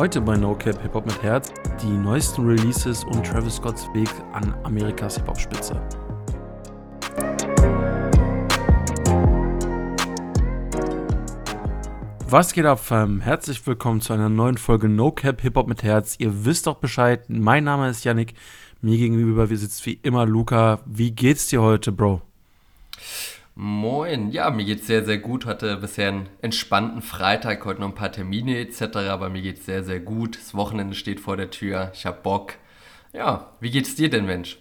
Heute bei No Cap Hip Hop mit Herz die neuesten Releases und Travis Scotts Weg an Amerikas Hip Hop Spitze. Was geht ab, Fam? Herzlich willkommen zu einer neuen Folge No Cap Hip Hop mit Herz. Ihr wisst doch Bescheid. Mein Name ist Yannick. Mir gegenüber sitzt wie immer Luca. Wie geht's dir heute, Bro? Moin, ja, mir geht's sehr, sehr gut. Hatte bisher einen entspannten Freitag, heute noch ein paar Termine etc., aber mir geht's sehr, sehr gut. Das Wochenende steht vor der Tür, ich hab Bock. Ja, wie geht's dir denn, Mensch?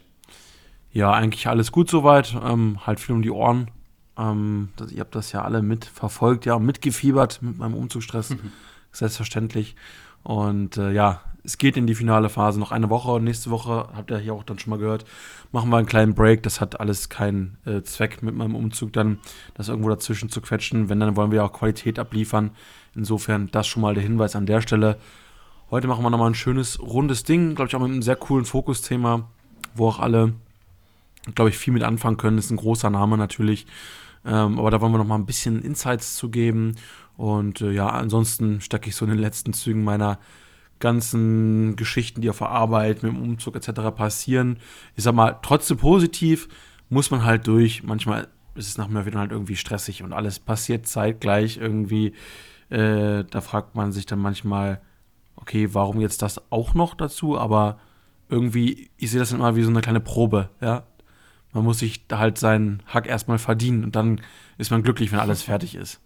Ja, eigentlich alles gut soweit. Ähm, halt viel um die Ohren. Ähm, das, ihr habt das ja alle mitverfolgt, ja, mitgefiebert mit meinem Umzugsstress. Mhm. Selbstverständlich. Und äh, ja, es geht in die finale Phase. Noch eine Woche. Nächste Woche, habt ihr hier auch dann schon mal gehört, machen wir einen kleinen Break. Das hat alles keinen äh, Zweck mit meinem Umzug, dann das irgendwo dazwischen zu quetschen. Wenn, dann wollen wir auch Qualität abliefern. Insofern das schon mal der Hinweis an der Stelle. Heute machen wir nochmal ein schönes, rundes Ding. Glaube ich auch mit einem sehr coolen Fokusthema, wo auch alle, glaube ich, viel mit anfangen können. Das ist ein großer Name natürlich. Ähm, aber da wollen wir nochmal ein bisschen Insights zu geben. Und äh, ja, ansonsten stecke ich so in den letzten Zügen meiner ganzen Geschichten, die auf der Arbeit, mit dem Umzug etc. passieren. Ich sag mal, trotzdem positiv muss man halt durch. Manchmal ist es nach mir wieder halt irgendwie stressig und alles passiert zeitgleich irgendwie. Äh, da fragt man sich dann manchmal, okay, warum jetzt das auch noch dazu? Aber irgendwie, ich sehe das immer wie so eine kleine Probe, ja. Man muss sich halt seinen Hack erstmal verdienen und dann ist man glücklich, wenn alles fertig ist.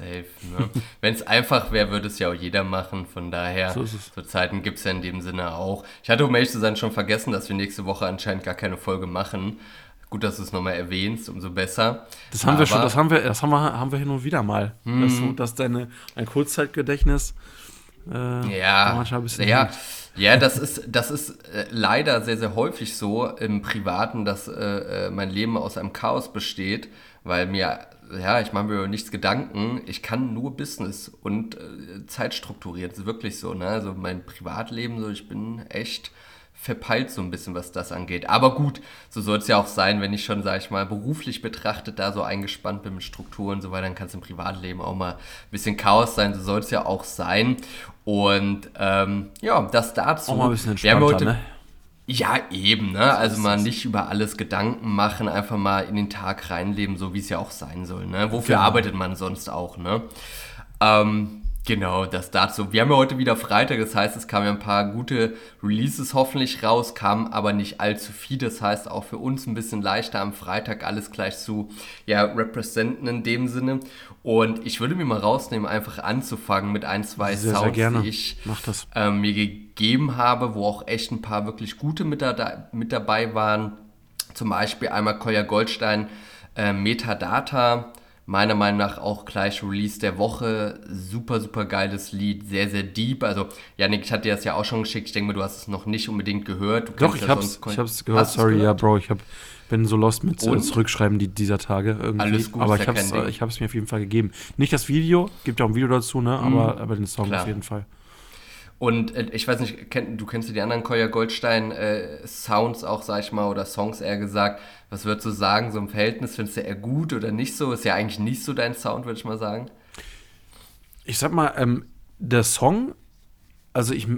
Safe, ne? Wenn es einfach wäre, würde es ja auch jeder machen. Von daher, so, so Zeiten gibt es ja in dem Sinne auch. Ich hatte, um ehrlich zu sein, schon vergessen, dass wir nächste Woche anscheinend gar keine Folge machen. Gut, dass du es nochmal erwähnst, umso besser. Das haben Aber, wir schon, das haben wir, das haben wir, haben wir hin und wieder mal. Mhm. Dass, du, dass deine ein Kurzzeitgedächtnis äh, ja, manchmal ein bisschen ja. Ja, das ist, das ist äh, leider sehr, sehr häufig so im Privaten, dass äh, äh mein Leben aus einem Chaos besteht, weil mir ja, ich mache mir nichts Gedanken. Ich kann nur Business und äh, Zeit strukturieren. Das ist wirklich so, ne? Also mein Privatleben, so, ich bin echt verpeilt so ein bisschen, was das angeht. Aber gut, so soll es ja auch sein, wenn ich schon, sag ich mal, beruflich betrachtet da so eingespannt bin mit Strukturen und so weiter, dann kann es im Privatleben auch mal ein bisschen Chaos sein. So soll es ja auch sein. Und ähm, ja, das dazu. Auch mal ein bisschen entspannter, heute, ne? Ja, eben, ne? Also mal nicht über alles Gedanken machen, einfach mal in den Tag reinleben, so wie es ja auch sein soll, ne? Wofür genau. arbeitet man sonst auch, ne? Ähm, Genau, das dazu. Wir haben ja heute wieder Freitag, das heißt, es kamen ja ein paar gute Releases hoffentlich raus, kamen aber nicht allzu viel. Das heißt, auch für uns ein bisschen leichter am Freitag alles gleich zu ja, representen in dem Sinne. Und ich würde mir mal rausnehmen, einfach anzufangen mit ein, zwei sehr, Sounds, sehr die ich ähm, mir gegeben habe, wo auch echt ein paar wirklich gute mit, da, mit dabei waren. Zum Beispiel einmal Kolja Goldstein, äh, Metadata meiner Meinung nach auch gleich Release der Woche. Super, super geiles Lied, sehr, sehr deep. Also, Janik, ich hatte dir das ja auch schon geschickt. Ich denke mal, du hast es noch nicht unbedingt gehört. Doch, ich hab's, ich hab's gehört. Sorry, gehört? ja, Bro, ich hab, bin so lost mit Und? Zurückschreiben die, dieser Tage irgendwie. Alles gut, aber ich hab's, ich hab's mir auf jeden Fall gegeben. Nicht das Video, gibt ja auch ein Video dazu, ne? Aber, mhm. aber den Song Klar. auf jeden Fall. Und äh, ich weiß nicht, kenn, du kennst ja die anderen Koya Goldstein äh, Sounds auch, sag ich mal, oder Songs eher gesagt. Was würdest du sagen, so im Verhältnis, findest du eher gut oder nicht so? Ist ja eigentlich nicht so dein Sound, würde ich mal sagen. Ich sag mal, ähm, der Song, also ich,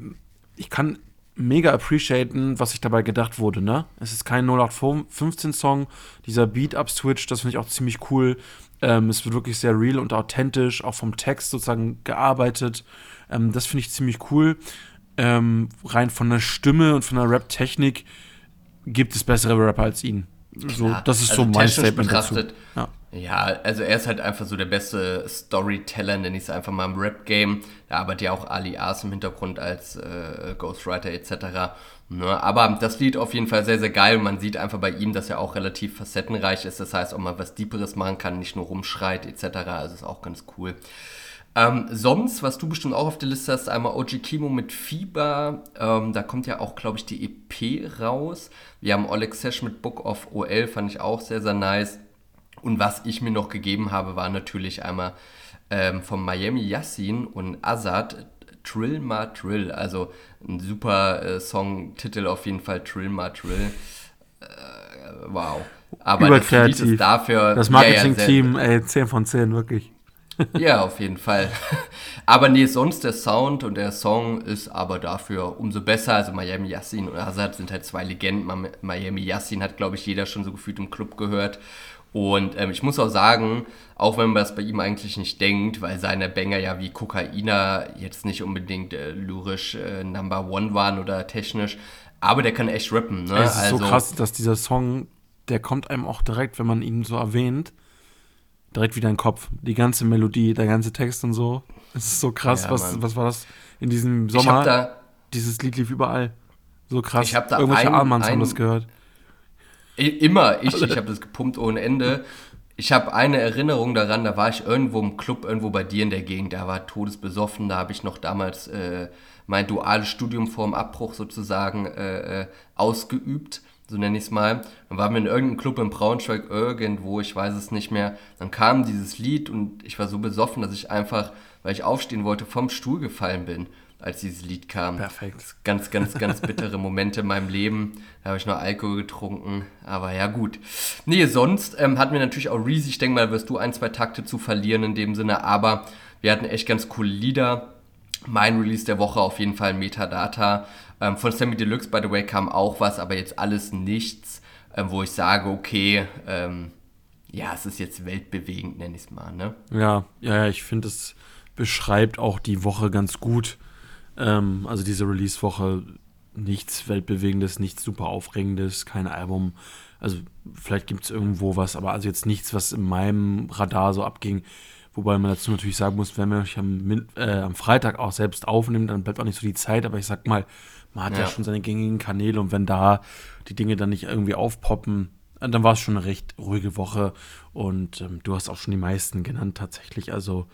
ich kann mega appreciaten, was sich dabei gedacht wurde, ne? Es ist kein 0815-Song, dieser Beat-Up-Switch, das finde ich auch ziemlich cool. Ähm, es wird wirklich sehr real und authentisch, auch vom Text sozusagen gearbeitet. Ähm, das finde ich ziemlich cool. Ähm, rein von der Stimme und von der Rap-Technik gibt es bessere Rapper als ihn. So, das ist also so mein Statement betrachtet, dazu. Ja. ja. also er ist halt einfach so der beste Storyteller, nenne ich es einfach mal im Rap-Game. Da arbeitet ja auch Ali Ars im Hintergrund als äh, Ghostwriter etc. Ne, aber das Lied auf jeden Fall sehr, sehr geil. Man sieht einfach bei ihm, dass er auch relativ facettenreich ist. Das heißt, auch mal was Deeperes machen kann, nicht nur rumschreit etc. Also ist auch ganz cool. Ähm, sonst, was du bestimmt auch auf der Liste hast, einmal OG Kimo mit Fieber. Ähm, da kommt ja auch, glaube ich, die EP raus. Wir haben Oleg Sesh mit Book of OL, fand ich auch sehr, sehr nice. Und was ich mir noch gegeben habe, war natürlich einmal ähm, von Miami Yassin und Azad Trill Ma Trill. Also ein super äh, Songtitel auf jeden Fall, Trill Ma Trill. Äh, wow. Aber das Lied ist dafür. Das Marketing-Team, ja, ja, ey, 10 von 10, wirklich. ja, auf jeden Fall. Aber nee, sonst der Sound und der Song ist aber dafür umso besser. Also Miami Yassin und Hazard sind halt zwei Legenden. Miami Yassin hat, glaube ich, jeder schon so gefühlt im Club gehört. Und ähm, ich muss auch sagen, auch wenn man das bei ihm eigentlich nicht denkt, weil seine Banger ja wie Kokaina jetzt nicht unbedingt äh, lyrisch äh, Number One waren oder technisch, aber der kann echt rappen. Ne? Es ist also, so krass, dass dieser Song, der kommt einem auch direkt, wenn man ihn so erwähnt, direkt wieder in den Kopf. Die ganze Melodie, der ganze Text und so. Es ist so krass, ja, was, was war das in diesem Sommer? Da, Dieses Lied lief überall. So krass. Ich hab da Irgendwelche ein, Armanns haben das gehört. Immer, ich, ich habe das gepumpt ohne Ende. Ich habe eine Erinnerung daran, da war ich irgendwo im Club, irgendwo bei dir in der Gegend, da war todesbesoffen, da habe ich noch damals äh, mein duales Studium vorm Abbruch sozusagen äh, äh, ausgeübt, so nenne ich es mal. Dann waren wir in irgendeinem Club in Braunschweig irgendwo, ich weiß es nicht mehr. Dann kam dieses Lied und ich war so besoffen, dass ich einfach, weil ich aufstehen wollte, vom Stuhl gefallen bin als dieses Lied kam. Perfekt. Ganz, ganz, ganz bittere Momente in meinem Leben. Da habe ich nur Alkohol getrunken. Aber ja, gut. Nee, sonst ähm, hatten wir natürlich auch Reezy. Ich denke mal, wirst du ein, zwei Takte zu verlieren in dem Sinne. Aber wir hatten echt ganz coole Lieder. Mein Release der Woche auf jeden Fall Metadata. Ähm, von Sammy Deluxe, by the way, kam auch was, aber jetzt alles nichts, ähm, wo ich sage, okay, ähm, ja, es ist jetzt weltbewegend, nenne ich es mal. Ne? Ja, ja, ja, ich finde, es beschreibt auch die Woche ganz gut. Ähm, also diese Release-Woche, nichts Weltbewegendes, nichts super Aufregendes, kein Album. Also vielleicht gibt es irgendwo was, aber also jetzt nichts, was in meinem Radar so abging. Wobei man dazu natürlich sagen muss, wenn man euch am, äh, am Freitag auch selbst aufnimmt, dann bleibt auch nicht so die Zeit. Aber ich sag mal, man hat ja, ja schon seine gängigen Kanäle und wenn da die Dinge dann nicht irgendwie aufpoppen, dann war es schon eine recht ruhige Woche. Und ähm, du hast auch schon die meisten genannt tatsächlich. Also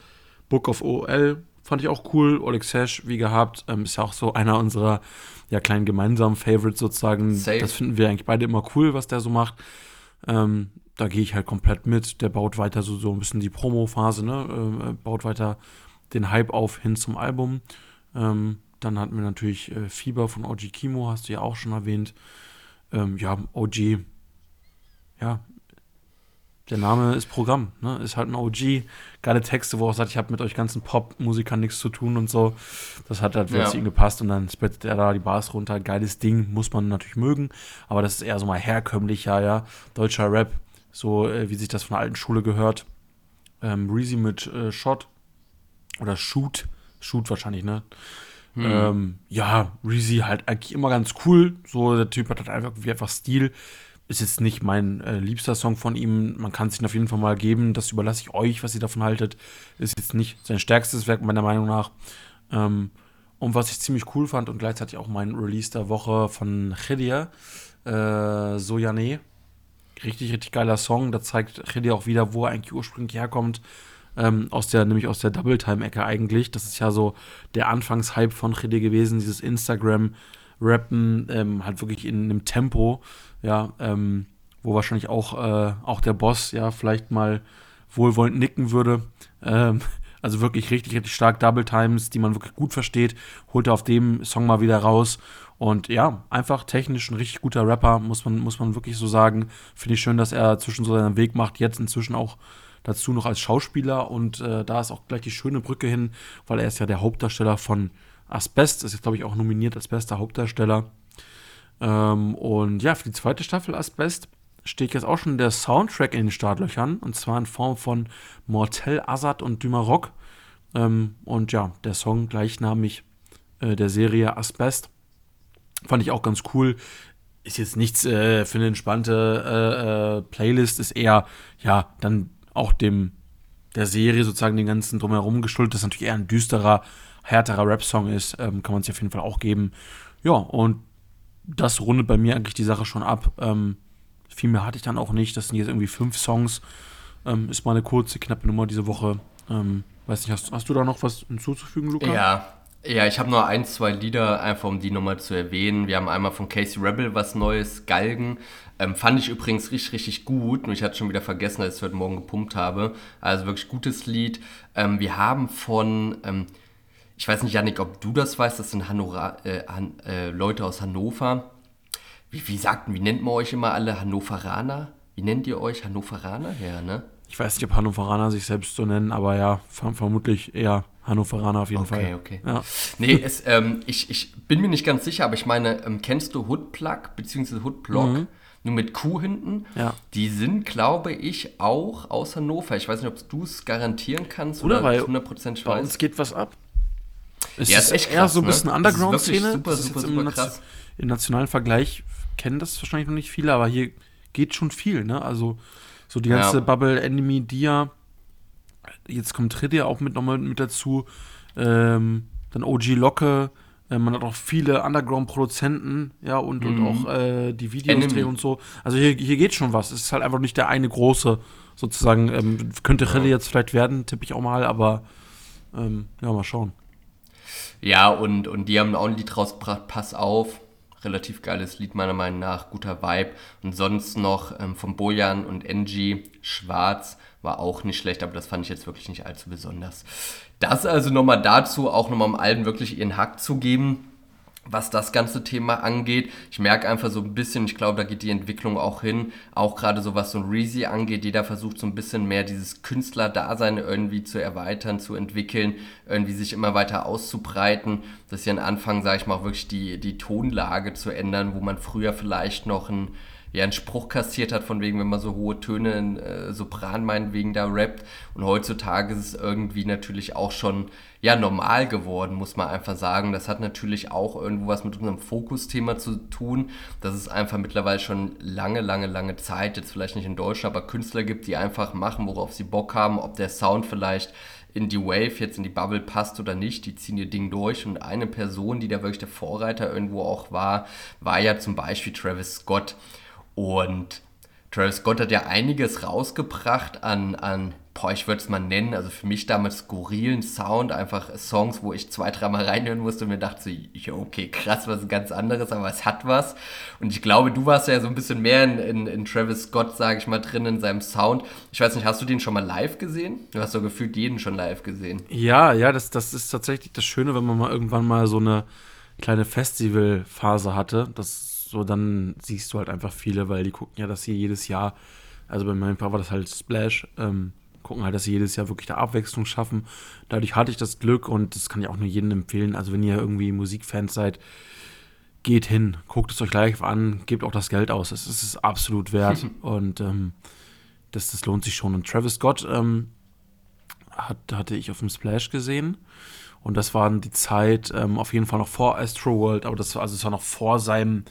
Book of OL Fand ich auch cool. Oleg Sesh, wie gehabt, ähm, ist ja auch so einer unserer ja, kleinen gemeinsamen Favorites sozusagen. Safe. Das finden wir eigentlich beide immer cool, was der so macht. Ähm, da gehe ich halt komplett mit. Der baut weiter so, so ein bisschen die Promo-Phase, ne? Ähm, baut weiter den Hype auf hin zum Album. Ähm, dann hatten wir natürlich äh, Fieber von OG Kimo, hast du ja auch schon erwähnt. Ähm, ja, OG, ja, der Name ist Programm, ne? Ist halt ein OG. Geile Texte, wo er sagt, ich habe mit euch ganzen Pop-Musikern nichts zu tun und so. Das hat halt ja. zu ihm gepasst und dann spitzt er da die Bars runter. Geiles Ding, muss man natürlich mögen. Aber das ist eher so mal herkömmlicher, ja, deutscher Rap, so äh, wie sich das von der alten Schule gehört. Ähm, Reezy mit äh, Shot oder Shoot, Shoot wahrscheinlich, ne? Hm. Ähm, ja, Reezy halt eigentlich immer ganz cool. So, der Typ hat halt einfach wie einfach Stil ist jetzt nicht mein äh, liebster Song von ihm. Man kann es ihn auf jeden Fall mal geben. Das überlasse ich euch, was ihr davon haltet. Ist jetzt nicht sein stärkstes Werk, meiner Meinung nach. Ähm, und was ich ziemlich cool fand und gleichzeitig auch mein Release der Woche von Chedia, äh, Sojane. Richtig, richtig geiler Song. Da zeigt Chedia auch wieder, wo er eigentlich ursprünglich herkommt. Ähm, aus der, nämlich aus der Double-Time-Ecke eigentlich. Das ist ja so der Anfangshype von Chedia gewesen, dieses Instagram-Rappen, ähm, halt wirklich in einem Tempo ja, ähm, wo wahrscheinlich auch, äh, auch der Boss ja vielleicht mal wohlwollend nicken würde. Ähm, also wirklich richtig, richtig stark Double Times, die man wirklich gut versteht, holt er auf dem Song mal wieder raus. Und ja, einfach technisch ein richtig guter Rapper, muss man, muss man wirklich so sagen. Finde ich schön, dass er zwischen so seinen Weg macht, jetzt inzwischen auch dazu noch als Schauspieler. Und äh, da ist auch gleich die schöne Brücke hin, weil er ist ja der Hauptdarsteller von Asbest, ist jetzt, glaube ich, auch nominiert als bester Hauptdarsteller. Ähm, und ja, für die zweite Staffel Asbest steht jetzt auch schon der Soundtrack in den Startlöchern. Und zwar in Form von Mortel, Azad und Dümarok. Ähm, und ja, der Song gleichnamig äh, der Serie Asbest. Fand ich auch ganz cool. Ist jetzt nichts äh, für eine entspannte äh, äh, Playlist, ist eher, ja, dann auch dem der Serie sozusagen den ganzen drumherum geschuldet, dass natürlich eher ein düsterer, härterer Rap-Song ist, ähm, kann man sich auf jeden Fall auch geben. Ja, und das rundet bei mir eigentlich die Sache schon ab. Ähm, viel mehr hatte ich dann auch nicht. Das sind jetzt irgendwie fünf Songs. Ähm, ist mal eine kurze, knappe Nummer diese Woche. Ähm, weiß nicht, hast, hast du da noch was hinzuzufügen, Luca? Ja, ja, ich habe nur ein, zwei Lieder, einfach um die nochmal zu erwähnen. Wir haben einmal von Casey Rebel was Neues, Galgen. Ähm, fand ich übrigens richtig, richtig gut. Und ich hatte schon wieder vergessen, als ich heute Morgen gepumpt habe. Also wirklich gutes Lied. Ähm, wir haben von ähm, ich weiß nicht, Janik, ob du das weißt, das sind Hanora, äh, Han, äh, Leute aus Hannover. Wie, wie sagten, wie nennt man euch immer alle Hannoveraner? Wie nennt ihr euch Hannoveraner? Ja, ne? Ich weiß nicht, ob Hannoveraner sich selbst so nennen, aber ja, vermutlich eher Hannoveraner auf jeden okay, Fall. Okay, okay. Ja. Nee, es, ähm, ich, ich bin mir nicht ganz sicher, aber ich meine, ähm, kennst du Hoodplug bzw. Hoodblock? Mhm. Nur mit Q hinten. Ja. Die sind, glaube ich, auch aus Hannover. Ich weiß nicht, ob du es garantieren kannst oder, oder 100% bei uns geht was ab. Es ja, ist, ist echt eher krass, so ein bisschen ne? Underground-Szene. Super, super, super krass. Im nationalen Vergleich kennen das wahrscheinlich noch nicht viele, aber hier geht schon viel, ne? Also so die ganze ja. Bubble Enemy Dia. Jetzt kommt Tridia auch mit nochmal mit dazu. Ähm, dann OG Locke. Äh, man hat auch viele Underground-Produzenten, ja, und, mhm. und auch äh, die Videos drehen und so. Also hier, hier geht schon was. Es ist halt einfach nicht der eine große, sozusagen. Ähm, könnte Rille jetzt vielleicht werden, tippe ich auch mal, aber ähm, ja, mal schauen. Ja, und, und die haben auch ein Lied rausgebracht, Pass auf. Relativ geiles Lied meiner Meinung nach, guter Vibe. Und sonst noch ähm, von Bojan und Angie Schwarz. War auch nicht schlecht, aber das fand ich jetzt wirklich nicht allzu besonders. Das also nochmal dazu, auch nochmal um allen wirklich ihren Hack zu geben was das ganze Thema angeht. Ich merke einfach so ein bisschen, ich glaube, da geht die Entwicklung auch hin, auch gerade so was so ein Reezy angeht. Jeder versucht so ein bisschen mehr dieses Künstlerdasein irgendwie zu erweitern, zu entwickeln, irgendwie sich immer weiter auszubreiten. Das ist ja ein Anfang, sage ich mal, auch wirklich die, die Tonlage zu ändern, wo man früher vielleicht noch ein ja einen Spruch kassiert hat, von wegen, wenn man so hohe Töne in äh, Sopran meinetwegen da rappt. Und heutzutage ist es irgendwie natürlich auch schon ja normal geworden, muss man einfach sagen. Das hat natürlich auch irgendwo was mit unserem Fokusthema zu tun, dass es einfach mittlerweile schon lange, lange, lange Zeit, jetzt vielleicht nicht in Deutschland, aber Künstler gibt, die einfach machen, worauf sie Bock haben, ob der Sound vielleicht in die Wave, jetzt in die Bubble passt oder nicht, die ziehen ihr Ding durch. Und eine Person, die da wirklich der Vorreiter irgendwo auch war, war ja zum Beispiel Travis Scott. Und Travis Scott hat ja einiges rausgebracht an, an boah, ich würde es mal nennen, also für mich damals skurrilen Sound, einfach Songs, wo ich zwei, dreimal reinhören musste und mir dachte so, ja, okay, krass, was ganz anderes, aber es hat was. Und ich glaube, du warst ja so ein bisschen mehr in, in, in Travis Scott, sage ich mal, drin in seinem Sound. Ich weiß nicht, hast du den schon mal live gesehen? Du hast so gefühlt jeden schon live gesehen. Ja, ja, das, das ist tatsächlich das Schöne, wenn man mal irgendwann mal so eine kleine Festivalphase hatte, das so, dann siehst du halt einfach viele, weil die gucken ja, dass sie jedes Jahr, also bei meinem Paar war das halt Splash, ähm, gucken halt, dass sie jedes Jahr wirklich da Abwechslung schaffen. Dadurch hatte ich das Glück und das kann ich auch nur jedem empfehlen. Also wenn ihr irgendwie Musikfans seid, geht hin, guckt es euch live an, gebt auch das Geld aus. Es ist es absolut wert und ähm, das, das lohnt sich schon. Und Travis Scott ähm, hat, hatte ich auf dem Splash gesehen und das war die Zeit ähm, auf jeden Fall noch vor Astro World, aber das war, also es war noch vor seinem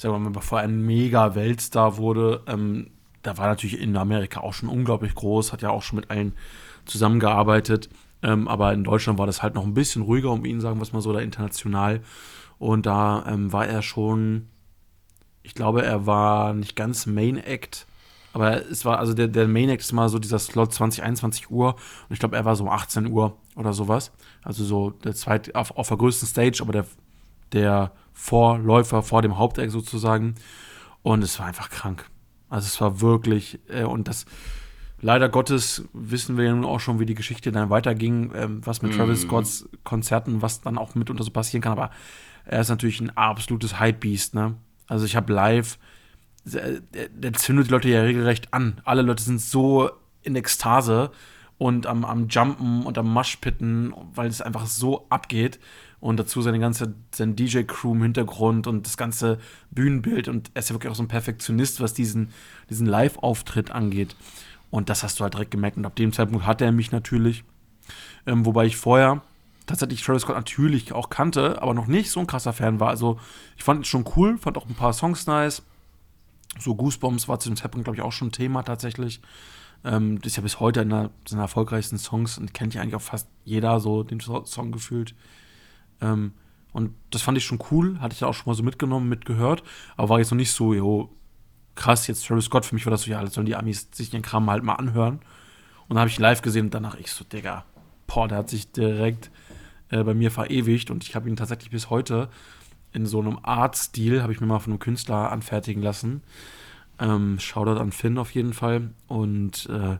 sagen wir mal, bevor er ein mega Weltstar wurde, ähm, da war natürlich in Amerika auch schon unglaublich groß, hat ja auch schon mit allen zusammengearbeitet. Ähm, aber in Deutschland war das halt noch ein bisschen ruhiger um ihn, sagen wir es mal so, da international. Und da ähm, war er schon, ich glaube, er war nicht ganz Main Act, aber es war, also der, der Main Act ist mal so dieser Slot 20, 21 Uhr. Und ich glaube, er war so um 18 Uhr oder sowas. Also so der zweite, auf, auf der größten Stage, aber der, der Vorläufer vor dem Haupteck sozusagen. Und es war einfach krank. Also es war wirklich, äh, und das, leider Gottes wissen wir ja nun auch schon, wie die Geschichte dann weiterging, äh, was mit mm. Travis Scotts Konzerten, was dann auch mitunter so passieren kann. Aber er ist natürlich ein absolutes Hypebeast, ne? Also ich habe live, der, der, zündet die Leute ja regelrecht an. Alle Leute sind so in Ekstase und am, am Jumpen und am Maschpitten, weil es einfach so abgeht und dazu seine ganze sein DJ-Crew im Hintergrund und das ganze Bühnenbild und er ist ja wirklich auch so ein Perfektionist, was diesen, diesen Live-Auftritt angeht. Und das hast du halt direkt gemerkt. Und ab dem Zeitpunkt hatte er mich natürlich. Ähm, wobei ich vorher tatsächlich Travis Scott natürlich auch kannte, aber noch nicht so ein krasser Fan war. Also ich fand es schon cool, fand auch ein paar Songs nice. So Goosebumps war zu dem Zeitpunkt, glaube ich, auch schon Thema tatsächlich. Ähm, das ist ja bis heute einer seiner erfolgreichsten Songs und kennt ja eigentlich auch fast jeder so den Song gefühlt. Ähm, und das fand ich schon cool, hatte ich ja auch schon mal so mitgenommen, mitgehört, aber war jetzt noch nicht so, jo, krass, jetzt Travis Scott, für mich war das so, ja, jetzt sollen die Amis sich den Kram halt mal anhören. Und dann habe ich ihn live gesehen und danach ich so, Digga, boah, der hat sich direkt äh, bei mir verewigt und ich habe ihn tatsächlich bis heute in so einem Art-Stil, habe ich mir mal von einem Künstler anfertigen lassen. Ähm, Shoutout an Finn auf jeden Fall. Und äh,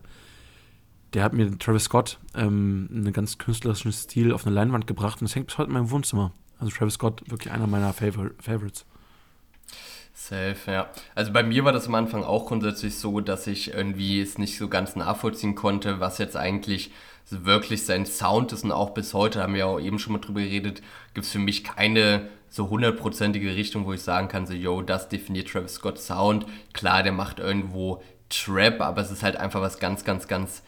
der hat mir Travis Scott ähm, einen ganz künstlerischen Stil auf eine Leinwand gebracht und das hängt bis heute in meinem Wohnzimmer. Also Travis Scott, wirklich einer meiner Favor Favorites. Safe, ja. Also bei mir war das am Anfang auch grundsätzlich so, dass ich irgendwie es nicht so ganz nachvollziehen konnte, was jetzt eigentlich wirklich sein Sound ist und auch bis heute, haben wir auch eben schon mal drüber geredet, gibt es für mich keine so hundertprozentige Richtung, wo ich sagen kann, so, yo, das definiert Travis Scott Sound. Klar, der macht irgendwo Trap, aber es ist halt einfach was ganz, ganz, ganz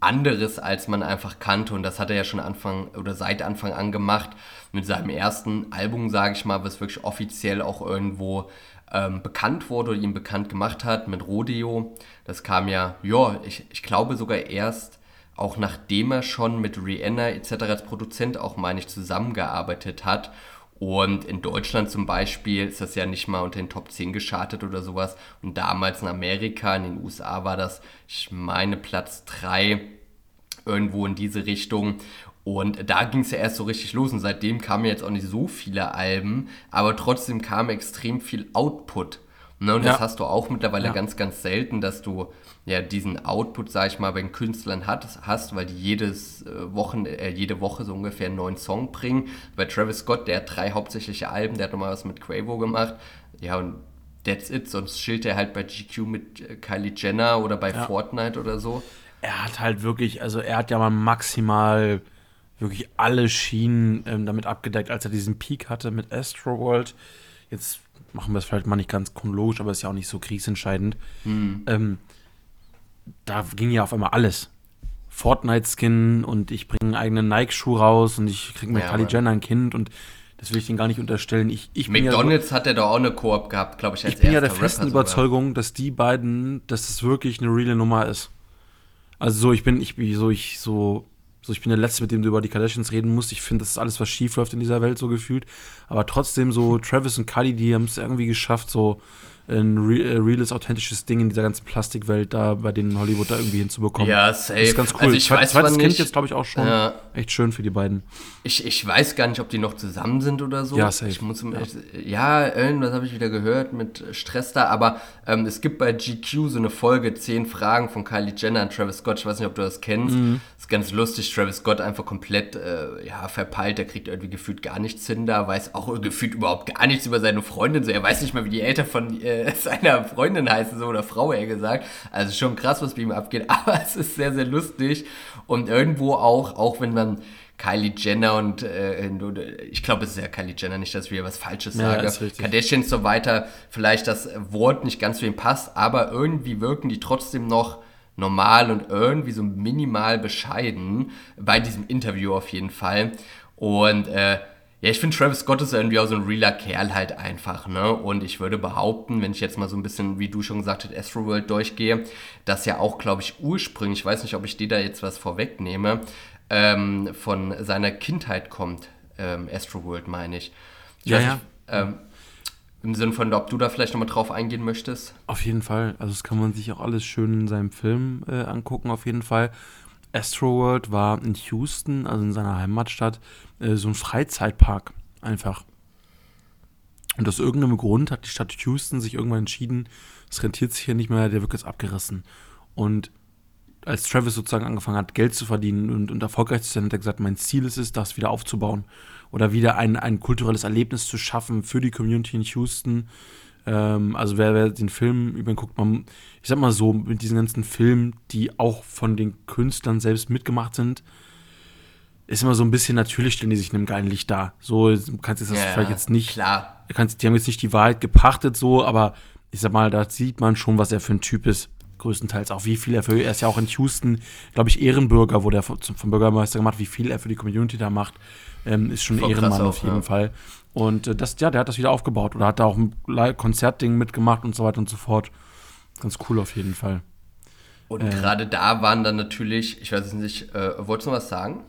anderes, als man einfach kannte. Und das hat er ja schon Anfang oder seit Anfang an gemacht. Mit seinem ersten Album, sage ich mal, was wirklich offiziell auch irgendwo ähm, bekannt wurde oder ihm bekannt gemacht hat, mit Rodeo. Das kam ja, ja, ich, ich glaube sogar erst auch nachdem er schon mit Rihanna etc. als Produzent auch, meine ich, zusammengearbeitet hat. Und in Deutschland zum Beispiel ist das ja nicht mal unter den Top 10 geschartet oder sowas. Und damals in Amerika, in den USA war das, ich meine, Platz 3 irgendwo in diese Richtung. Und da ging es ja erst so richtig los und seitdem kamen jetzt auch nicht so viele Alben, aber trotzdem kam extrem viel Output. Ne, und ja. das hast du auch mittlerweile ja. ganz, ganz selten, dass du ja diesen Output, sag ich mal, bei den Künstlern hat, hast, weil die jedes äh, Wochen, äh, jede Woche so ungefähr einen neuen Song bringen. Bei Travis Scott, der hat drei hauptsächliche Alben, der hat nochmal was mit Quavo gemacht. Ja, und that's it. Sonst schilt er halt bei GQ mit äh, Kylie Jenner oder bei ja. Fortnite oder so. Er hat halt wirklich, also er hat ja mal maximal wirklich alle Schienen ähm, damit abgedeckt, als er diesen Peak hatte mit Astro World. Jetzt machen wir es vielleicht mal nicht ganz chronologisch, aber ist ja auch nicht so kriegsentscheidend. Hm. Ähm, da ging ja auf einmal alles. Fortnite-Skin und ich bringe einen eigenen Nike-Schuh raus und ich kriege mit ja, Kylie Jenner ein Kind und das will ich den gar nicht unterstellen. Ich, ich McDonalds ja, hat er doch auch eine Koop gehabt, glaube ich, als Ich bin ja der festen Rapper Überzeugung, sogar. dass die beiden, dass das wirklich eine reale Nummer ist. Also so, ich bin, ich bin so, ich so so, ich bin der Letzte, mit dem du über die Kardashians reden musst. Ich finde, das ist alles, was schief läuft in dieser Welt, so gefühlt. Aber trotzdem, so Travis und Kylie, die haben es irgendwie geschafft, so ein äh, reales, authentisches Ding in dieser ganzen Plastikwelt da bei den Hollywood da irgendwie hinzubekommen. Ja, safe. Das ist ganz cool. Also ich weiß Zweites Kind jetzt, glaube ich, auch schon. Ja. Echt schön für die beiden. Ich, ich weiß gar nicht, ob die noch zusammen sind oder so. Ja, safe. Ich muss, ja. ja, irgendwas habe ich wieder gehört mit Stress da, aber ähm, es gibt bei GQ so eine Folge, 10 Fragen von Kylie Jenner und Travis Scott. Ich weiß nicht, ob du das kennst. Mhm. Das ist ganz lustig. Travis Scott einfach komplett äh, ja, verpeilt. Der kriegt irgendwie gefühlt gar nichts hin da, weiß auch gefühlt überhaupt gar nichts über seine Freundin. So, er weiß nicht mal, wie die Eltern von äh, seiner Freundin heißen, so oder Frau eher gesagt. Also schon krass, was bei ihm abgeht, aber es ist sehr, sehr lustig und irgendwo auch, auch wenn man Kylie Jenner und äh, ich glaube, es ist ja Kylie Jenner, nicht, dass ich wieder was Falsches ja, sage. Kardashians so weiter, vielleicht das Wort nicht ganz zu ihm passt, aber irgendwie wirken die trotzdem noch normal und irgendwie so minimal bescheiden bei diesem Interview auf jeden Fall. Und äh, ja, ich finde Travis Scott ist irgendwie auch so ein realer Kerl halt einfach, ne? Und ich würde behaupten, wenn ich jetzt mal so ein bisschen, wie du schon gesagt hast, Astroworld durchgehe, dass ja auch, glaube ich, ursprünglich, ich weiß nicht, ob ich dir da jetzt was vorwegnehme, ähm, von seiner Kindheit kommt, ähm, Astroworld meine ich. ich ja, ja. Ähm, Im Sinne von, ob du da vielleicht nochmal drauf eingehen möchtest? Auf jeden Fall. Also das kann man sich auch alles schön in seinem Film äh, angucken, auf jeden Fall. Astroworld war in Houston, also in seiner Heimatstadt, äh, so ein Freizeitpark einfach. Und aus irgendeinem Grund hat die Stadt Houston sich irgendwann entschieden, es rentiert sich hier nicht mehr, der wird jetzt abgerissen. Und als Travis sozusagen angefangen hat, Geld zu verdienen und, und erfolgreich zu sein, hat er gesagt, mein Ziel ist es, das wieder aufzubauen oder wieder ein, ein kulturelles Erlebnis zu schaffen für die Community in Houston, ähm, also wer, wer, den Film über guckt, man, ich sag mal so, mit diesen ganzen Filmen, die auch von den Künstlern selbst mitgemacht sind, ist immer so ein bisschen natürlich, stellen die sich in einem geilen Licht da. So, du kannst jetzt das ja, vielleicht jetzt nicht. Klar. Kannst, die haben jetzt nicht die Wahrheit gepachtet, so, aber ich sag mal, da sieht man schon, was er für ein Typ ist. Größtenteils auch, wie viel er für. Er ist ja auch in Houston, glaube ich, Ehrenbürger, wurde er vom, Bürgermeister gemacht, wie viel er für die Community da macht. Ähm, ist schon ein Ehrenmann auf jeden ja. Fall. Und äh, das, ja, der hat das wieder aufgebaut oder hat da auch ein Konzertding mitgemacht und so weiter und so fort. Ganz cool auf jeden Fall. Und äh, gerade da waren dann natürlich, ich weiß nicht, äh, wolltest du noch was sagen?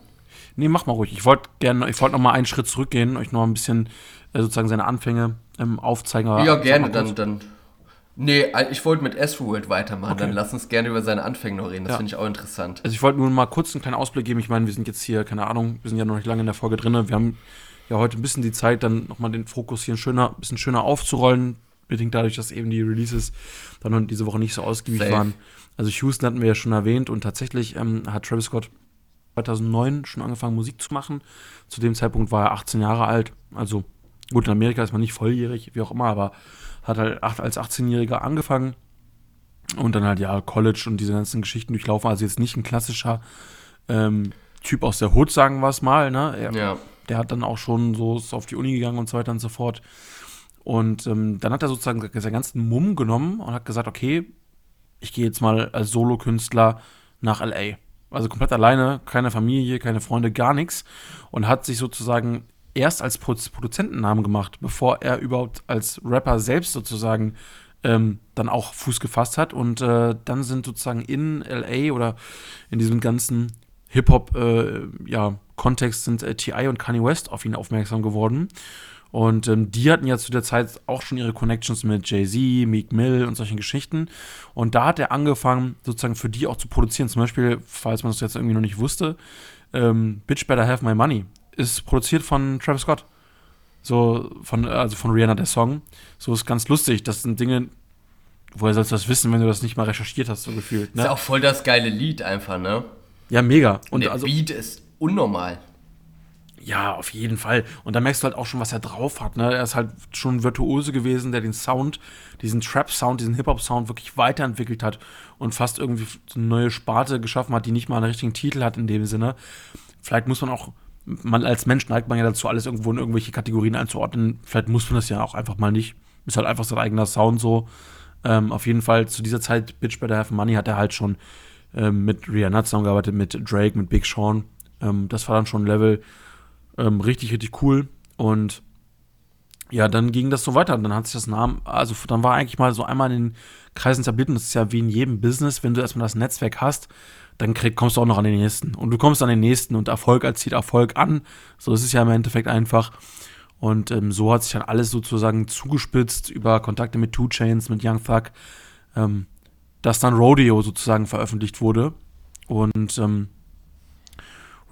Nee, mach mal ruhig. Ich wollte gerne, ich wollte noch mal einen Schritt zurückgehen, euch noch ein bisschen äh, sozusagen seine Anfänge ähm, aufzeigen. Ja, gerne, dann, dann. Nee, äh, ich wollte mit Astroworld weitermachen, okay. dann lass uns gerne über seine Anfänge noch reden, das ja. finde ich auch interessant. Also ich wollte nur mal kurz einen kleinen Ausblick geben. Ich meine, wir sind jetzt hier, keine Ahnung, wir sind ja noch nicht lange in der Folge drin. Wir haben ja heute ein bisschen die Zeit, dann nochmal den Fokus hier ein schöner, bisschen schöner aufzurollen, bedingt dadurch, dass eben die Releases dann diese Woche nicht so ausgiebig Safe. waren. Also Houston hatten wir ja schon erwähnt und tatsächlich ähm, hat Travis Scott 2009 schon angefangen Musik zu machen. Zu dem Zeitpunkt war er 18 Jahre alt, also Gut, in Amerika ist man nicht volljährig, wie auch immer, aber hat halt als 18-Jähriger angefangen und dann halt ja College und diese ganzen Geschichten durchlaufen. Also jetzt nicht ein klassischer ähm, Typ aus der Hood, sagen wir es mal. Ne? Er, ja. Der hat dann auch schon so auf die Uni gegangen und so weiter und so fort. Und ähm, dann hat er sozusagen seinen ganzen Mumm genommen und hat gesagt, okay, ich gehe jetzt mal als Solokünstler nach LA. Also komplett alleine, keine Familie, keine Freunde, gar nichts. Und hat sich sozusagen erst als Produzentennamen gemacht, bevor er überhaupt als Rapper selbst sozusagen ähm, dann auch Fuß gefasst hat. Und äh, dann sind sozusagen in LA oder in diesem ganzen Hip-Hop-Kontext äh, ja, sind äh, T.I. und Kanye West auf ihn aufmerksam geworden. Und ähm, die hatten ja zu der Zeit auch schon ihre Connections mit Jay-Z, Meek Mill und solchen Geschichten. Und da hat er angefangen, sozusagen für die auch zu produzieren. Zum Beispiel, falls man das jetzt irgendwie noch nicht wusste, ähm, Bitch Better Have My Money ist produziert von Travis Scott. So, von, also von Rihanna, der Song. So ist ganz lustig. Das sind Dinge, woher sollst du das wissen, wenn du das nicht mal recherchiert hast, so gefühlt. Ne? Ist auch voll das geile Lied einfach, ne? Ja, mega. Und der also, Beat ist unnormal. Ja, auf jeden Fall. Und da merkst du halt auch schon, was er drauf hat. Ne? Er ist halt schon Virtuose gewesen, der den Sound, diesen Trap-Sound, diesen Hip-Hop-Sound wirklich weiterentwickelt hat und fast irgendwie eine neue Sparte geschaffen hat, die nicht mal einen richtigen Titel hat in dem Sinne. Vielleicht muss man auch man als Mensch neigt man ja dazu, alles irgendwo in irgendwelche Kategorien einzuordnen. Vielleicht muss man das ja auch einfach mal nicht. Ist halt einfach sein eigener Sound so. Ähm, auf jeden Fall zu dieser Zeit, Bitch Better Have Money, hat er halt schon ähm, mit Rihanna zusammengearbeitet, mit Drake, mit Big Sean. Ähm, das war dann schon ein Level ähm, richtig, richtig cool. Und ja, dann ging das so weiter. Und dann hat sich das Namen, also dann war eigentlich mal so einmal in den Kreisen. Und das ist ja wie in jedem Business, wenn du erstmal das Netzwerk hast, dann krieg, kommst du auch noch an den nächsten. Und du kommst an den nächsten und Erfolg erzieht Erfolg an. So ist es ja im Endeffekt einfach. Und ähm, so hat sich dann alles sozusagen zugespitzt über Kontakte mit Two Chains, mit Young Thug, ähm, dass dann Rodeo sozusagen veröffentlicht wurde. Und ähm,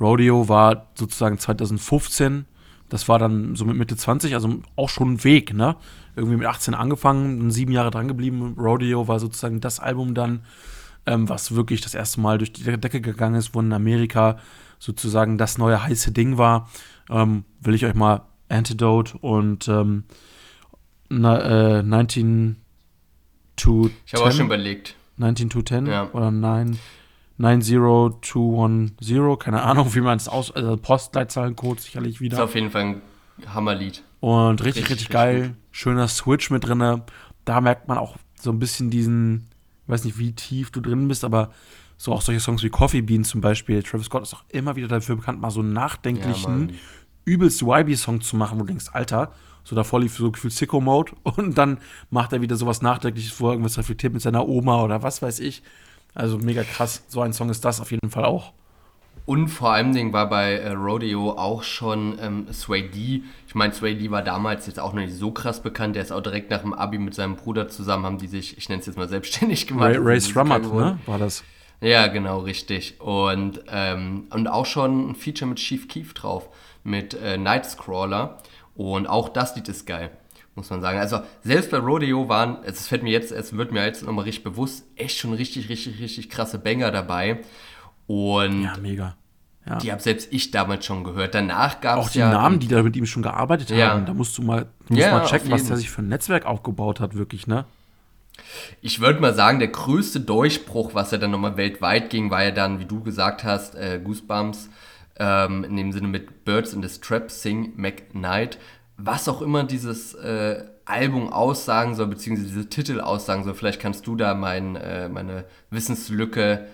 Rodeo war sozusagen 2015. Das war dann so mit Mitte 20, also auch schon ein Weg, ne? Irgendwie mit 18 angefangen, sieben Jahre dran geblieben. Rodeo war sozusagen das Album dann, ähm, was wirklich das erste Mal durch die Decke gegangen ist, wo in Amerika sozusagen das neue heiße Ding war, ähm, will ich euch mal Antidote und ähm, na, äh, 19 to Ich habe auch schon überlegt. 19 to 10 ja. oder 9 90210, keine Ahnung, wie man es aus, also Postleitzahlencode sicherlich wieder. Ist auf jeden Fall ein Hammerlied. Und richtig, richtig, richtig geil. Richtig Schöner Switch mit drin. Da merkt man auch so ein bisschen diesen, ich weiß nicht, wie tief du drin bist, aber so auch solche Songs wie Coffee Bean zum Beispiel. Travis Scott ist auch immer wieder dafür bekannt, mal so einen nachdenklichen, ja, übelst YB-Song zu machen, wo du denkst, Alter, so davor lief so gefühlt Sicko-Mode und dann macht er wieder sowas Nachdenkliches, wo er irgendwas reflektiert mit seiner Oma oder was weiß ich. Also mega krass. So ein Song ist das auf jeden Fall auch. Und vor allem Dingen war bei äh, Rodeo auch schon ähm, Sway D. Ich meine, Sway D war damals jetzt auch noch nicht so krass bekannt. Der ist auch direkt nach dem Abi mit seinem Bruder zusammen, haben die sich, ich nenne es jetzt mal selbstständig gemacht. Ray, Ray Strummert, ne? War das? Ja, genau, richtig. Und, ähm, und auch schon ein Feature mit Chief Keef drauf, mit äh, Nightscrawler. Und auch das Lied ist geil muss man sagen. Also selbst bei Rodeo waren, es fällt mir jetzt, es wird mir jetzt nochmal richtig bewusst, echt schon richtig, richtig, richtig krasse Banger dabei. Und ja, mega. Ja. Die habe selbst ich damals schon gehört. Danach gab es ja. Auch die Namen, die da mit ihm schon gearbeitet ja. haben. Da musst du mal, musst ja, mal checken, was der sich für ein Netzwerk aufgebaut hat, wirklich, ne? Ich würde mal sagen, der größte Durchbruch, was er dann nochmal weltweit ging, war ja dann, wie du gesagt hast, äh, Goosebumps. Ähm, in dem Sinne mit Birds in the Strap Sing McKnight was auch immer dieses äh, Album aussagen soll, beziehungsweise diese Titel aussagen soll. Vielleicht kannst du da mein, äh, meine Wissenslücke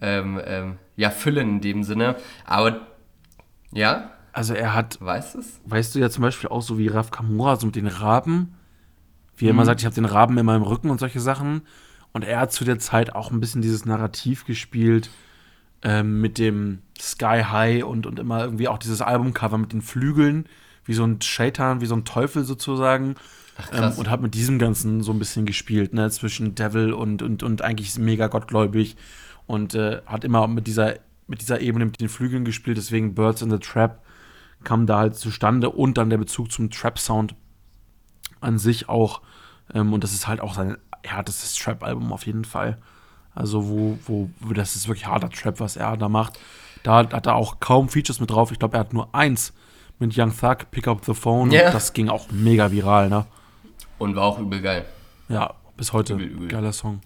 ähm, ähm, ja, füllen in dem Sinne. Aber ja. Also er hat. Weißt es? Weißt du ja zum Beispiel auch so wie Raf Kamura, so mit den Raben. Wie er mhm. immer sagt, ich habe den Raben in meinem Rücken und solche Sachen. Und er hat zu der Zeit auch ein bisschen dieses Narrativ gespielt ähm, mit dem Sky High und, und immer irgendwie auch dieses Albumcover mit den Flügeln wie so ein Shaitan, wie so ein Teufel sozusagen. Ach, ähm, und hat mit diesem Ganzen so ein bisschen gespielt, ne, zwischen Devil und, und, und eigentlich mega gottgläubig. Und äh, hat immer mit dieser, mit dieser Ebene mit den Flügeln gespielt, deswegen Birds in the Trap kam da halt zustande und dann der Bezug zum Trap-Sound an sich auch. Ähm, und das ist halt auch sein härtestes Trap-Album auf jeden Fall. Also, wo, wo, das ist wirklich harter Trap, was er da macht. Da hat er auch kaum Features mit drauf. Ich glaube, er hat nur eins mit Young Thug, Pick Up the Phone. Ja. Das ging auch mega viral, ne? Und war auch übel geil. Ja, bis heute. Übel, übel. Geiler Song.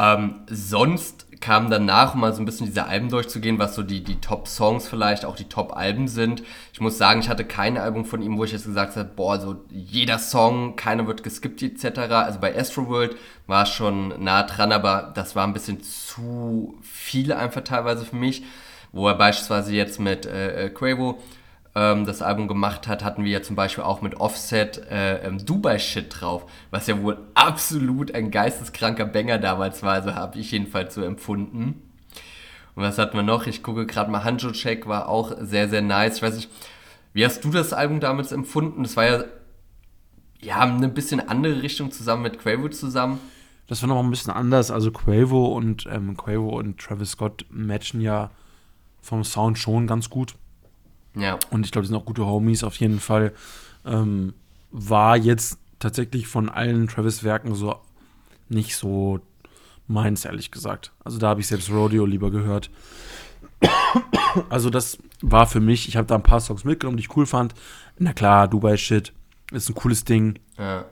Ähm, sonst kam danach, um mal so ein bisschen diese Alben durchzugehen, was so die, die Top-Songs vielleicht, auch die Top-Alben sind. Ich muss sagen, ich hatte kein Album von ihm, wo ich jetzt gesagt habe, boah, so jeder Song, keiner wird geskippt etc. Also bei Astroworld war es schon nah dran, aber das war ein bisschen zu viele einfach teilweise für mich. Wo er beispielsweise jetzt mit äh, äh, Quavo ähm, das Album gemacht hat, hatten wir ja zum Beispiel auch mit Offset äh, ähm, Dubai-Shit drauf, was ja wohl absolut ein geisteskranker Banger damals war, also habe ich jedenfalls so empfunden. Und was hatten wir noch? Ich gucke gerade mal, Hanjo Check war auch sehr, sehr nice. Ich weiß nicht, wie hast du das Album damals empfunden? Das war ja, ja eine bisschen andere Richtung zusammen mit Quavo zusammen. Das war noch ein bisschen anders. Also Quavo und ähm, Quavo und Travis Scott matchen ja vom Sound schon ganz gut. Ja. Und ich glaube, die sind auch gute Homies auf jeden Fall. Ähm, war jetzt tatsächlich von allen Travis-Werken so nicht so meins, ehrlich gesagt. Also da habe ich selbst Rodeo lieber gehört. Also das war für mich, ich habe da ein paar Songs mitgenommen, die ich cool fand. Na klar, Dubai-Shit ist ein cooles Ding. ja.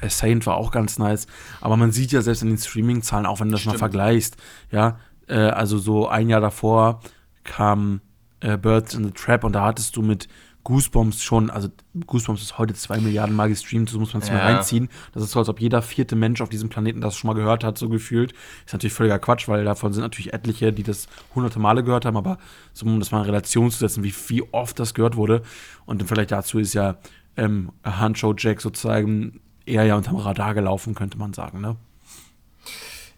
Äh, Saint war auch ganz nice. Aber man sieht ja selbst in den Streaming-Zahlen, auch wenn du das mal Stimmt. vergleichst, ja, äh, also so ein Jahr davor kam äh, Birds in the Trap und da hattest du mit Goosebumps schon, also Goosebumps ist heute zwei Milliarden Mal gestreamt, so muss man es mal Ja. reinziehen. Das ist so, als ob jeder vierte Mensch auf diesem Planeten das schon mal gehört hat, so gefühlt. Ist natürlich völliger Quatsch, weil davon sind natürlich etliche, die das hunderte Male gehört haben, aber so, um das mal in Relation zu setzen, wie, wie oft das gehört wurde. Und im Vergleich dazu ist ja ähm, Hancho Jack sozusagen eher ja unterm Radar gelaufen, könnte man sagen, ne?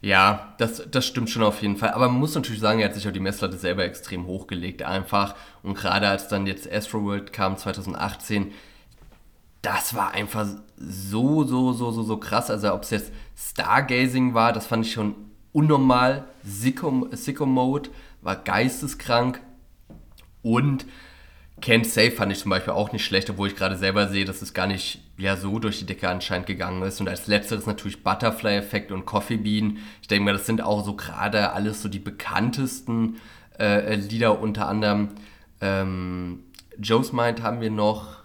Ja, das, das stimmt schon auf jeden Fall. Aber man muss natürlich sagen, er hat sich auch die Messlatte selber extrem hochgelegt, einfach. Und gerade als dann jetzt Astroworld kam 2018, das war einfach so, so, so, so, so krass. Also ob es jetzt Stargazing war, das fand ich schon unnormal. Sicko, Sicko Mode war geisteskrank. Und Can't Save fand ich zum Beispiel auch nicht schlecht, obwohl ich gerade selber sehe, dass es gar nicht ja, so durch die Decke anscheinend gegangen ist. Und als letzteres natürlich Butterfly-Effekt und Coffee Bean. Ich denke mal, das sind auch so gerade alles so die bekanntesten äh, Lieder, unter anderem ähm, Joe's Mind haben wir noch.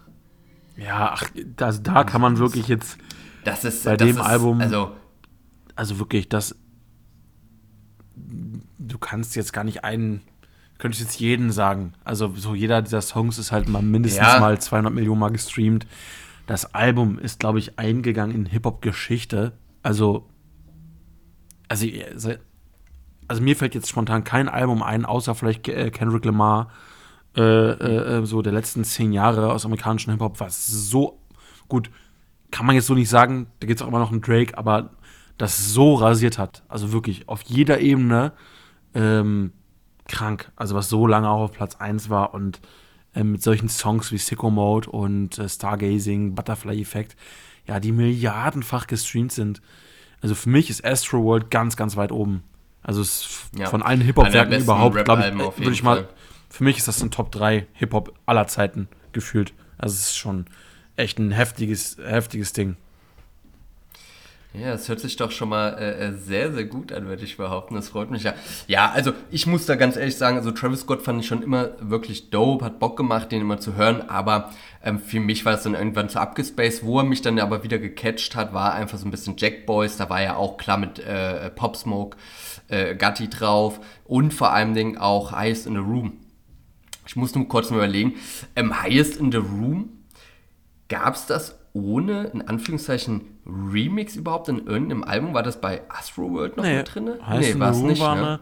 Ja, ach, das, da kann man wirklich jetzt, Das ist Bei das dem ist, Album- Also, also wirklich, das, du kannst jetzt gar nicht einen, könntest jetzt jeden sagen. Also so jeder dieser Songs ist halt mal mindestens Ja. mal 200 Millionen Mal gestreamt. Das Album ist, glaube ich, eingegangen in Hip-Hop-Geschichte. Also, also, also mir fällt jetzt spontan kein Album ein, außer vielleicht äh, Kendrick Lamar, äh, äh, äh, so der letzten zehn Jahre aus amerikanischen Hip-Hop, was so gut, kann man jetzt so nicht sagen, da gibt es auch immer noch einen Drake, aber das so rasiert hat, also wirklich auf jeder Ebene ähm, krank, also was so lange auch auf Platz 1 war und ähm, mit solchen Songs wie Sicko Mode und äh, Stargazing, Butterfly Effect, ja, die milliardenfach gestreamt sind. Also für mich ist Astro World ganz, ganz weit oben. Also Ja. von allen Hip-Hop-Werken überhaupt, glaube ich, auf würde ich mal, Fall. für mich ist das ein Top 3 Hip-Hop aller Zeiten gefühlt. Also es ist schon echt ein heftiges, heftiges Ding. Ja, das hört sich doch schon mal äh, äh, sehr, sehr gut an, würde ich behaupten. Das freut mich ja. Ja, also ich muss da ganz ehrlich sagen, also Travis Scott fand ich schon immer wirklich dope, hat Bock gemacht, den immer zu hören, aber ähm, für mich war es dann irgendwann zu abgespaced. Wo er mich dann aber wieder gecatcht hat, war einfach so ein bisschen Jack Boys. Da war ja auch klar mit äh, Pop Smoke, äh, Gatti drauf und vor allem Dingen auch Highest in the Room. Ich muss nur kurz mal überlegen. Ähm, Highest in the Room, gab es das ohne, in Anführungszeichen, Remix überhaupt in irgendeinem Album? War das bei Astroworld noch mit drin? In the war's Room war, ne? eine,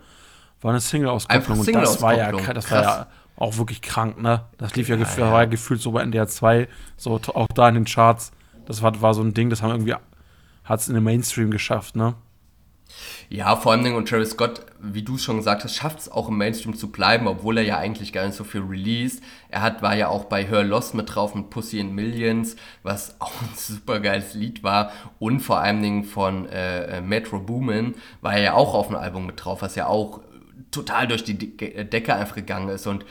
war eine Single-Auskopplung. Und das war ja, das war ja auch wirklich krank, ne? Das lief ja, Ja, ja. war ja gefühlt so bei NDR 2, so auch da in den Charts. Das war, war so ein Ding, das haben irgendwie, hat es in den Mainstream geschafft, ne? Ja, vor allem und Travis Scott, wie du schon gesagt hast, schafft es auch im Mainstream zu bleiben, obwohl er ja eigentlich gar nicht so viel released. Er hat, war ja auch bei Her Lost mit drauf mit Pussy in Millions, was auch ein super geiles Lied war. Und vor allen Dingen von äh, äh, Metro Boomin war er ja auch auf dem Album mit drauf, was ja auch total durch die Decke Decke einfach gegangen ist. Und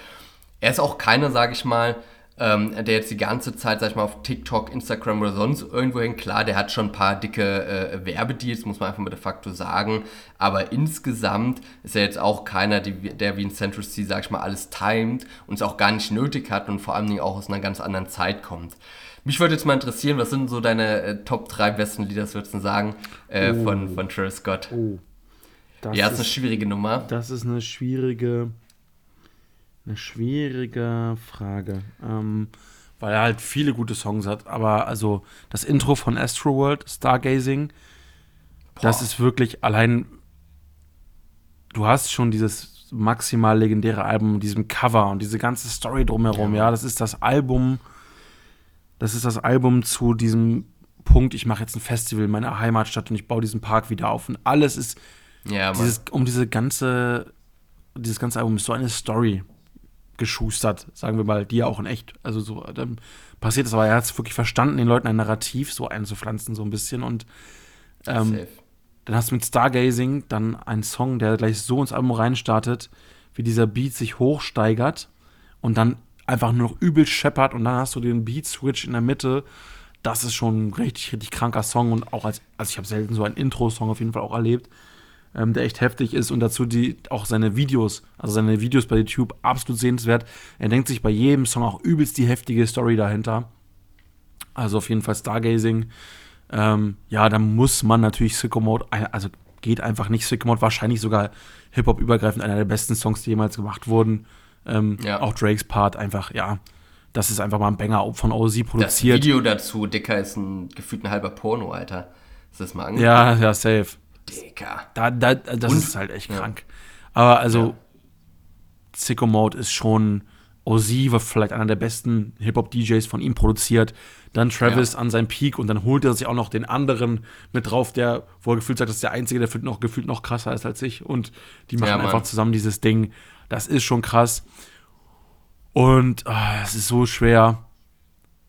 er ist auch keiner, sage ich mal, ähm, der jetzt die ganze Zeit, sag ich mal, auf TikTok, Instagram oder sonst irgendwo hängt. Klar, der hat schon ein paar dicke äh, Werbedeals, muss man einfach mal de facto sagen. Aber insgesamt ist er jetzt auch keiner, die, der wie in Central C, sag ich mal, alles timet und es auch gar nicht nötig hat und vor allen Dingen auch aus einer ganz anderen Zeit kommt. Mich würde jetzt mal interessieren, was sind so deine äh, Top 3 besten Lieder, würdest du sagen, äh, oh. von, von Travis Scott? Oh. Das ja, ist, ist eine schwierige Nummer. Das ist eine schwierige eine schwierige Frage. Ähm, weil er halt viele gute Songs hat. Aber also das Intro von Astroworld, Stargazing, Boah. das ist wirklich allein. Du hast schon dieses maximal legendäre Album mit diesem Cover und diese ganze Story drumherum. Ja, ja das ist das Album. Das ist das Album zu diesem Punkt, ich mache jetzt ein Festival in meiner Heimatstadt und ich baue diesen Park wieder auf. Und alles ist ja, dieses, um diese ganze, dieses ganze Album ist so eine Story geschustert, sagen wir mal, die ja auch in echt. Also so, dann passiert es, aber er hat es wirklich verstanden, den Leuten ein Narrativ so einzupflanzen, so ein bisschen. Und ähm, dann hast du mit Stargazing dann einen Song, der gleich so ins Album reinstartet, wie dieser Beat sich hochsteigert und dann einfach nur noch übel scheppert und dann hast du den Beat-Switch in der Mitte. Das ist schon ein richtig, richtig kranker Song und auch als, also ich habe selten so einen Intro-Song auf jeden Fall auch erlebt ähm, der echt heftig ist und dazu die auch seine Videos, also seine Videos bei YouTube absolut sehenswert. Er denkt sich bei jedem Song auch übelst die heftige Story dahinter. Also auf jeden Fall Stargazing. Ähm, ja, da muss man natürlich Sicko Mode, also geht einfach nicht Sicko Mode, wahrscheinlich sogar Hip-Hop übergreifend einer der besten Songs, die jemals gemacht wurden. Ähm, ja. Auch Drakes Part einfach, ja, das ist einfach mal ein Banger von OZ produziert. Das Video dazu, Dicker, ist ein gefühlt ein halber Porno, Alter. Ist das mal angeguckt? Ja, ja, safe. Digga. Da, da, das Und, ist halt echt ja. krank. Aber also, ja. Sicko Mode ist schon. Ozzy war vielleicht einer der besten Hip-Hop-DJs von ihm produziert. Dann Travis ja. an seinem Peak und dann holt er sich auch noch den anderen mit drauf, der, wo er gefühlt hat, das ist der Einzige, der noch, gefühlt noch krasser ist als ich. Und die machen ja, einfach zusammen dieses Ding. Das ist schon krass. Und oh, es ist so schwer.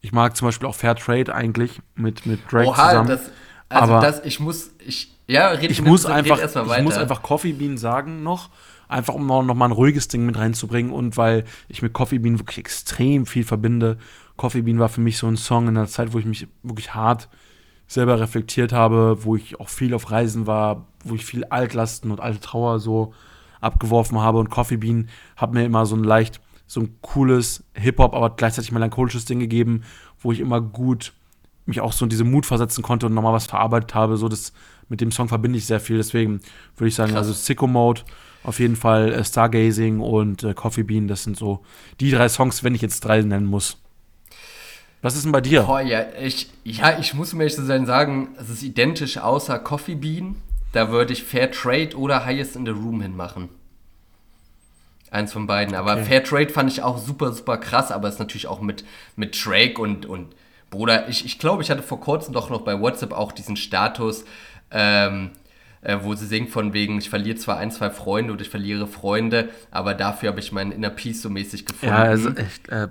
Ich mag zum Beispiel auch Fair Trade eigentlich mit, mit Drake Oha, zusammen. Das, also aber das, ich muss, ich, ja, red ich muss einfach, ich muss einfach Coffee Bean sagen noch, einfach um noch, mal ein ruhiges Ding mit reinzubringen und weil ich mit Coffee Bean wirklich extrem viel verbinde. Coffee Bean war für mich so ein Song in der Zeit, wo ich mich wirklich hart selber reflektiert habe, wo ich auch viel auf Reisen war, wo ich viel Altlasten und alte Trauer so abgeworfen habe und Coffee Bean hat mir immer so ein leicht so ein cooles Hip-Hop, aber gleichzeitig melancholisches Ding gegeben, wo ich immer gut mich auch so in diese Mut versetzen konnte und nochmal was verarbeitet habe. So, das, mit dem Song verbinde ich sehr viel. Deswegen würde ich sagen, Krass. also Sicko Mode, auf jeden Fall äh, Stargazing und äh, Coffee Bean, das sind so die drei Songs, wenn ich jetzt drei nennen muss. Was ist denn bei dir? Boah, ja, ich, ja, ich muss mir ehrlich sagen, es ist identisch außer Coffee Bean. Da würde ich Fair Trade oder Highest in the Room hinmachen. Eins von beiden. Aber okay. Fair Trade fand ich auch super, super krass, aber ist natürlich auch mit, mit Drake und, und Bruder, ich, ich glaube, ich hatte vor kurzem doch noch bei WhatsApp auch diesen Status, ähm, äh, wo sie singt von wegen, ich verliere zwar ein, zwei Freunde oder ich verliere Freunde, aber dafür habe ich meinen Inner Peace so mäßig gefunden. Ja, also echt, äh,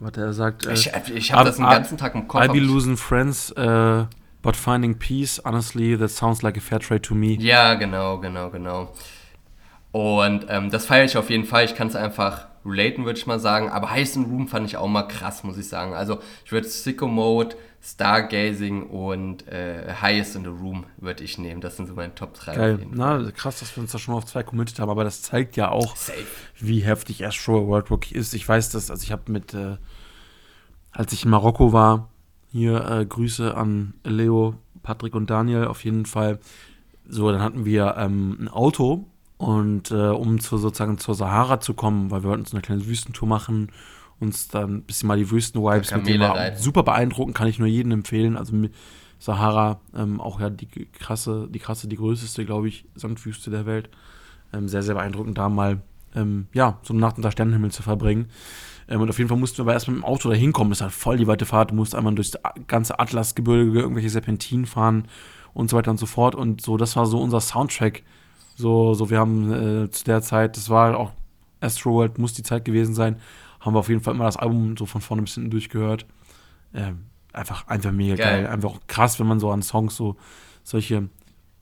was er sagt. Äh, ich ich habe das den ganzen Tag im Kopf. I'll be losing friends, uh, but finding peace, honestly, that sounds like a fair trade to me. Ja, genau, genau, genau. Und ähm, das feiere ich auf jeden Fall. Ich kann es einfach relaten, würde ich mal sagen. Aber Heiß in Room fand ich auch mal krass, muss ich sagen. Also ich würde Sicko Mode, Stargazing und äh, Highest in the Room würde ich nehmen. Das sind so meine Top 3. Geil. Na, krass, dass wir uns da schon auf zwei committed haben, aber das zeigt ja auch, Safe. wie heftig Astro World wirklich ist. Ich weiß das, also ich habe mit, äh, als ich in Marokko war, hier äh, Grüße an Leo, Patrick und Daniel auf jeden Fall. So, dann hatten wir ähm, ein Auto und äh, um zu, sozusagen zur Sahara zu kommen, weil wir wollten so eine kleine Wüstentour machen, uns dann ein bisschen mal die Wüsten-Vibes mit dem war super beeindruckend, kann ich nur jedem empfehlen. Also Sahara, ähm, auch ja die krasse, die krasse, die größte, glaube ich, Sandwüste der Welt. Ähm, sehr, sehr beeindruckend, da mal ähm, ja, so eine Nacht unter Sternenhimmel zu verbringen. Ähm, und auf jeden Fall mussten wir aber erst mit dem Auto da hinkommen. Das ist halt voll die weite Fahrt. Du musst einmal durchs ganze Atlasgebirge irgendwelche Serpentinen fahren und so weiter und so fort. Und so, das war so unser Soundtrack so, so wir haben äh, zu der Zeit, das war auch Astro World, muss die Zeit gewesen sein, haben wir auf jeden Fall immer das Album so von vorne bis hinten durchgehört. Ähm, einfach, einfach mega geil. geil. Einfach krass, wenn man so an Songs so solche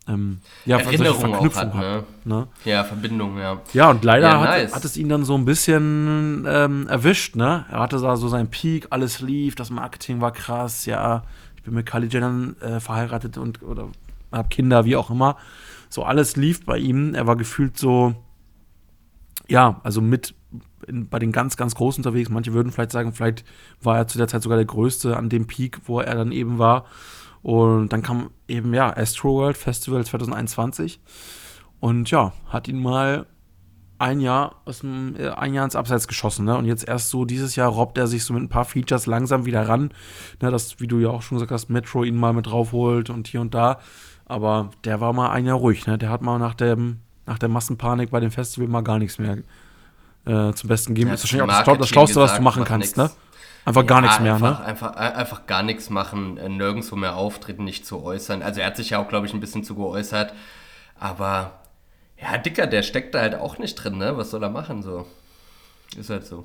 ähm, ja, Erinnerung auch hat, ne? ne? Ja, Verbindung, ja. Ja, und leider ja, nice. hat, hat, es ihn dann so ein bisschen ähm, erwischt, ne? Er hatte da so seinen Peak, alles lief, das Marketing war krass, ja, ich bin mit Kylie Jenner äh, verheiratet und oder hab Kinder, wie auch immer. So alles lief bei ihm. Er war gefühlt so, ja, also mit in, bei den ganz, ganz Großen unterwegs. Manche würden vielleicht sagen, vielleicht war er zu der Zeit sogar der Größte an dem Peak, wo er dann eben war. Und dann kam eben, ja, Astro World Festival 2021. Und ja, hat ihn mal ein Jahr aus dem, äh, ein Jahr ins Abseits geschossen, ne? Und jetzt erst so dieses Jahr robbt er sich so mit ein paar Features langsam wieder ran. Ne, das, wie du ja auch schon gesagt hast, Metro ihn mal mit draufholt und hier und da. Aber der war mal ein Jahr ruhig, ne? Der hat mal nach dem, nach der Massenpanik bei dem Festival mal gar nichts mehr äh, zum Besten gegeben. Ja, ist wahrscheinlich auch das, das Schlauste, was du machen kannst, nix. ne? Einfach ja, gar nichts mehr, einfach, ne? Einfach, einfach gar nichts machen, äh, nirgendwo mehr auftreten, nicht zu äußern. Also er hat sich ja auch, glaube ich, ein bisschen zu geäußert. Aber ja, Dicker, der steckt da halt auch nicht drin, ne? Was soll er machen so? Ist halt so.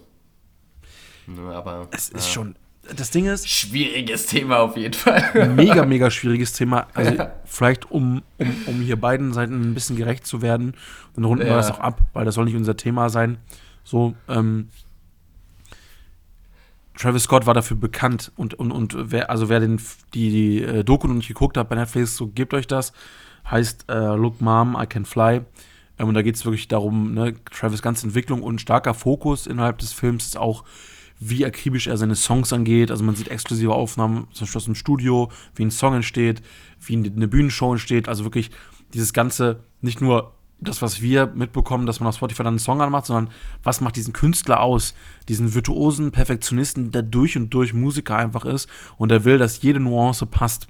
Ne, aber. Es ist schon. Das Ding ist. Schwieriges Thema auf jeden Fall. Mega, mega schwieriges Thema. Also, ja. vielleicht, um, um, um hier beiden Seiten ein bisschen gerecht zu werden, dann runden ja. wir das auch ab, weil das soll nicht unser Thema sein. So, ähm, Travis Scott war dafür bekannt und, und, und wer, also wer den, die, die äh, Doku noch nicht geguckt hat bei Netflix, so gebt euch das. Heißt äh, Look Mom, I Can Fly. Ähm, und da geht es wirklich darum, ne, Travis ganze Entwicklung und starker Fokus innerhalb des Films ist auch, wie akribisch er seine Songs angeht. Also man sieht exklusive Aufnahmen, zum Beispiel aus dem Studio, wie ein Song entsteht, wie eine Bühnenshow entsteht. Also wirklich dieses Ganze, nicht nur das, was wir mitbekommen, dass man auf Spotify dann einen Song anmacht, sondern was macht diesen Künstler aus, diesen virtuosen Perfektionisten, der durch und durch Musiker einfach ist und er will, dass jede Nuance passt.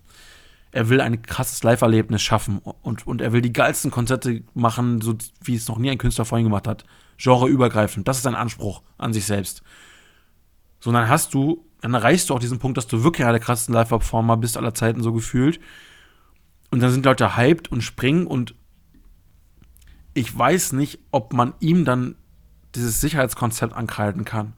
Er will ein krasses Live-Erlebnis schaffen und, und er will die geilsten Konzerte machen, so wie es noch nie ein Künstler vorhin gemacht hat. Genreübergreifend. Das ist sein Anspruch an sich selbst. So, dann hast du, dann erreichst du auch diesen Punkt, dass du wirklich einer der krassesten Live-Performer bist aller Zeiten so gefühlt. Und dann sind Leute hyped und springen und ich weiß nicht, ob man ihm dann dieses Sicherheitskonzept ankreiden kann.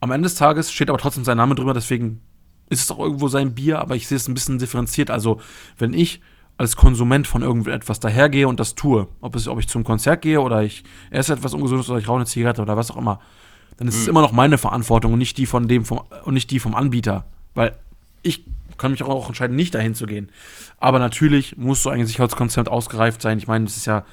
Am Ende des Tages steht aber trotzdem sein Name drüber, deswegen ist es auch irgendwo sein Bier, aber ich sehe es ein bisschen differenziert. Also, wenn ich als Konsument von irgendetwas dahergehe und das tue, ob, es, ob ich zum Konzert gehe oder ich esse etwas Ungesundes oder ich rauche eine Zigarette oder was auch immer, dann ist mhm. es immer noch meine Verantwortung und nicht die von dem vom, und nicht die vom Anbieter. Weil ich kann mich auch entscheiden, nicht dahin zu gehen. Aber natürlich muss so ein Sicherheitskonzept ausgereift sein. Ich meine, das ist ja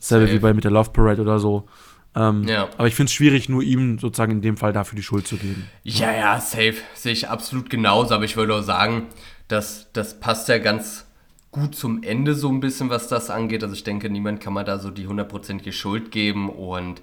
Selbe wie bei mit der Love Parade oder so. Ähm, ja. Aber ich finde es schwierig, nur ihm sozusagen in dem Fall dafür die Schuld zu geben. Ja, ja, safe. Sehe ich absolut genauso. Aber ich würde auch sagen, dass das passt ja ganz gut zum Ende so ein bisschen, was das angeht. Also ich denke, niemand kann man da so die hundertprozentige Schuld geben. Und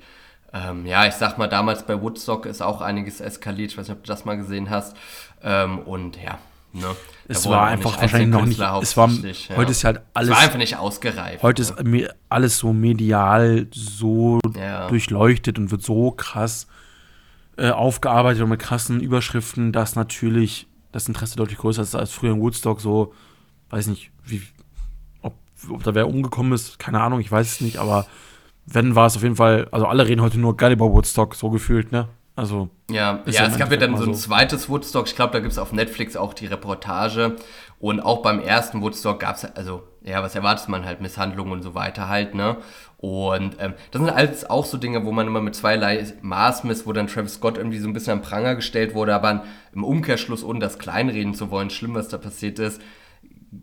ähm, ja, ich sag mal, damals bei Woodstock ist auch einiges eskaliert. Ich weiß nicht, ob du das mal gesehen hast. Ähm, und ja, Ne? Es war einfach wahrscheinlich noch nicht. Es war, ja. Heute ist halt alles. Es war einfach nicht ausgereift. Heute ne? ist alles so medial so ja. durchleuchtet und wird so krass äh, aufgearbeitet und mit krassen Überschriften, dass natürlich das Interesse deutlich größer ist als früher in Woodstock. So, weiß nicht, wie, ob, ob da wer umgekommen ist, keine Ahnung, ich weiß es nicht, aber wenn war es auf jeden Fall, also alle reden heute nur geil über Woodstock, so gefühlt, ne? Also. Ja, ja es gab ja dann so ein zweites Woodstock. Ich glaube, da gibt es auf Netflix auch die Reportage. Und auch beim ersten Woodstock gab es, also, ja, was erwartet man halt? Misshandlungen und so weiter halt, ne? Und ähm, das sind alles auch so Dinge, wo man immer mit zweierlei Maß misst, wo dann Travis Scott irgendwie so ein bisschen am Pranger gestellt wurde, aber im Umkehrschluss, ohne das kleinreden zu wollen, schlimm, was da passiert ist,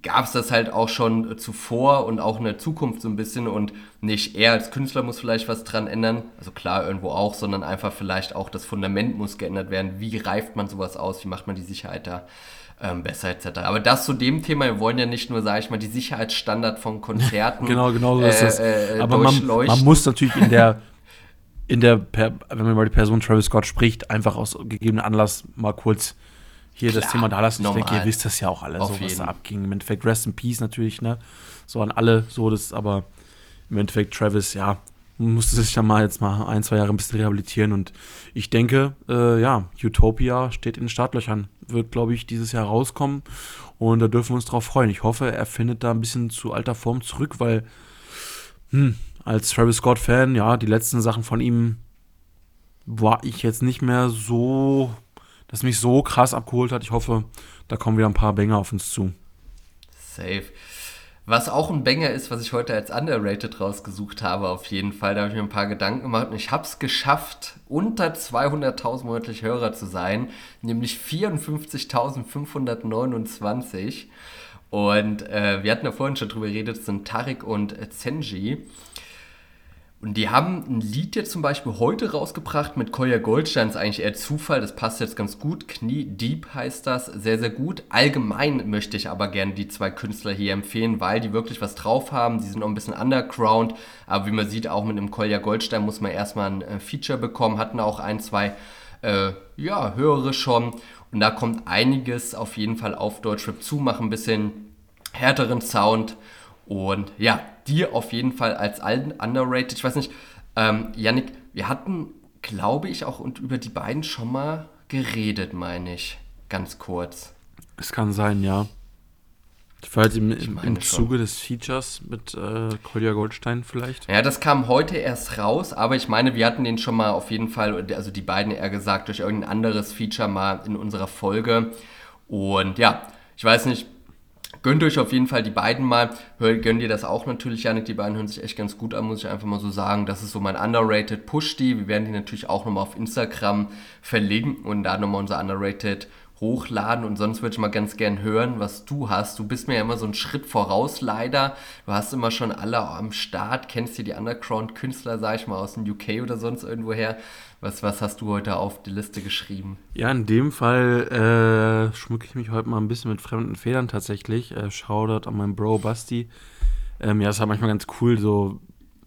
gab es das halt auch schon zuvor und auch in der Zukunft so ein bisschen und nicht er als Künstler muss vielleicht was dran ändern, also klar irgendwo auch, sondern einfach vielleicht auch das Fundament muss geändert werden. Wie reift man sowas aus? Wie macht man die Sicherheit da ähm, besser etc. Aber das zu dem Thema, wir wollen ja nicht nur, sage ich mal, die Sicherheitsstandard von Konzerten. genau, genau so ist es. Äh, Aber man, man muss natürlich in der in der, wenn man über die Person Travis Scott spricht, einfach aus gegebenem Anlass mal kurz hier Klar, das Thema Dallas. Ich denke, ihr wisst das ja auch alle, so was da abging. Im Endeffekt Rest in Peace natürlich, ne? So an alle, so das, aber im Endeffekt Travis, ja, musste sich ja mal jetzt mal ein, zwei Jahre ein bisschen rehabilitieren und ich denke, äh, ja, Utopia steht in den Startlöchern, wird, glaube ich, dieses Jahr rauskommen und da dürfen wir uns drauf freuen. Ich hoffe, er findet da ein bisschen zu alter Form zurück, weil, hm, als Travis Scott-Fan, ja, die letzten Sachen von ihm war ich jetzt nicht mehr so das mich so krass abgeholt hat. Ich hoffe, da kommen wieder ein paar Banger auf uns zu. Safe. Was auch ein Banger ist, was ich heute als underrated rausgesucht habe, auf jeden Fall. Da habe ich mir ein paar Gedanken gemacht und ich habe es geschafft, unter 200.000 monatlich Hörer zu sein, nämlich 54.529. Und äh, wir hatten ja vorhin schon drüber geredet, sind Tarek und Zenji. Und die haben ein Lied jetzt zum Beispiel heute rausgebracht mit Koya Goldstein. ist eigentlich eher Zufall, das passt jetzt ganz gut. Knie Deep heißt das, sehr, sehr gut. Allgemein möchte ich aber gerne die zwei Künstler hier empfehlen, weil die wirklich was drauf haben. Die sind noch ein bisschen underground, aber wie man sieht, auch mit dem Kolja Goldstein muss man erstmal ein äh, Feature bekommen. Hatten auch ein, zwei, äh, ja, höhere schon. Und da kommt einiges auf jeden Fall auf Deutschrap zu, machen ein bisschen härteren Sound. Und ja, dir auf jeden Fall als alten underrated. Ich weiß nicht, ähm, Yannick, wir hatten, glaube ich, auch und über die beiden schon mal geredet, meine ich. Ganz kurz. Es kann sein, ja. Vielleicht im, im, im Zuge des Features mit äh, Kolja Goldstein vielleicht. Ja, das kam heute erst raus, aber ich meine, wir hatten den schon mal auf jeden Fall, also die beiden eher gesagt, durch irgendein anderes Feature mal in unserer Folge. Und ja, ich weiß nicht, Gönnt euch auf jeden Fall die beiden mal. Hör, gönnt ihr das auch natürlich, Janik. Die beiden hören sich echt ganz gut an, muss ich einfach mal so sagen. Das ist so mein underrated Push die. Wir werden die natürlich auch nochmal auf Instagram verlinken und da nochmal unser underrated hochladen und sonst würde ich mal ganz gern hören, was du hast. Du bist mir ja immer so einen Schritt voraus, leider. Du hast immer schon alle am Start, kennst dir die Underground-Künstler, sag ich mal, aus dem UK oder sonst irgendwoher. Was, was hast du heute auf die Liste geschrieben? Ja, in dem Fall äh, schmücke ich mich heute mal ein bisschen mit fremden Federn tatsächlich. Äh, Shoutout an meinen Bro Basti. Ähm, ja, ist halt manchmal ganz cool, so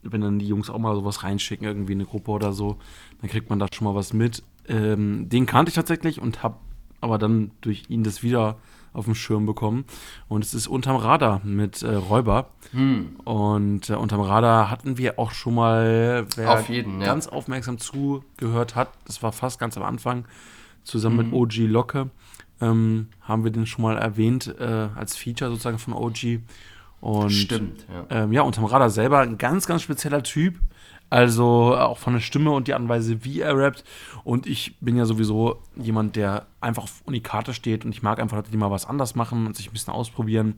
wenn dann die Jungs auch mal sowas reinschicken, irgendwie eine Gruppe oder so, dann kriegt man da schon mal was mit. Ähm, den kannte ich tatsächlich und habe aber dann durch ihn das wieder auf dem Schirm bekommen. Und es ist unterm Radar mit äh, Räuber. Hm. Und äh, unterm Radar hatten wir auch schon mal, wer auf jeden, ganz ja. aufmerksam zugehört hat, das war fast ganz am Anfang, zusammen hm. mit OG Locke, ähm, haben wir den schon mal erwähnt äh, als Feature sozusagen von OG. Und, Stimmt, ja. Ähm, ja, unterm Radar selber ein ganz, ganz spezieller Typ. Also auch von der Stimme und die Art und Weise, wie er rappt. Und ich bin ja sowieso jemand, der einfach auf Unikate steht und ich mag einfach, die mal was anders machen und sich ein bisschen ausprobieren.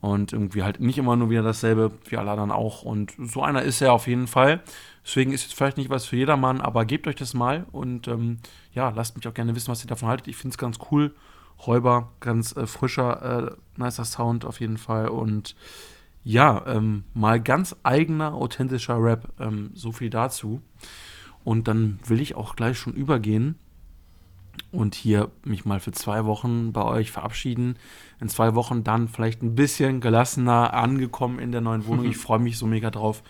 Und irgendwie halt nicht immer nur wieder dasselbe, wie alle anderen auch. Und so einer ist er auf jeden Fall. Deswegen ist jetzt vielleicht nicht was für jedermann, aber gebt euch das mal und ähm, ja, lasst mich auch gerne wissen, was ihr davon haltet. Ich finde es ganz cool. Räuber, ganz äh, frischer, äh, nicer Sound auf jeden Fall. Und ja, ähm, mal ganz eigener, authentischer Rap. Ähm, so viel dazu. Und dann will ich auch gleich schon übergehen und hier mich mal für zwei Wochen bei euch verabschieden. In zwei Wochen dann vielleicht ein bisschen gelassener angekommen in der neuen Wohnung. Ich freue mich so mega drauf,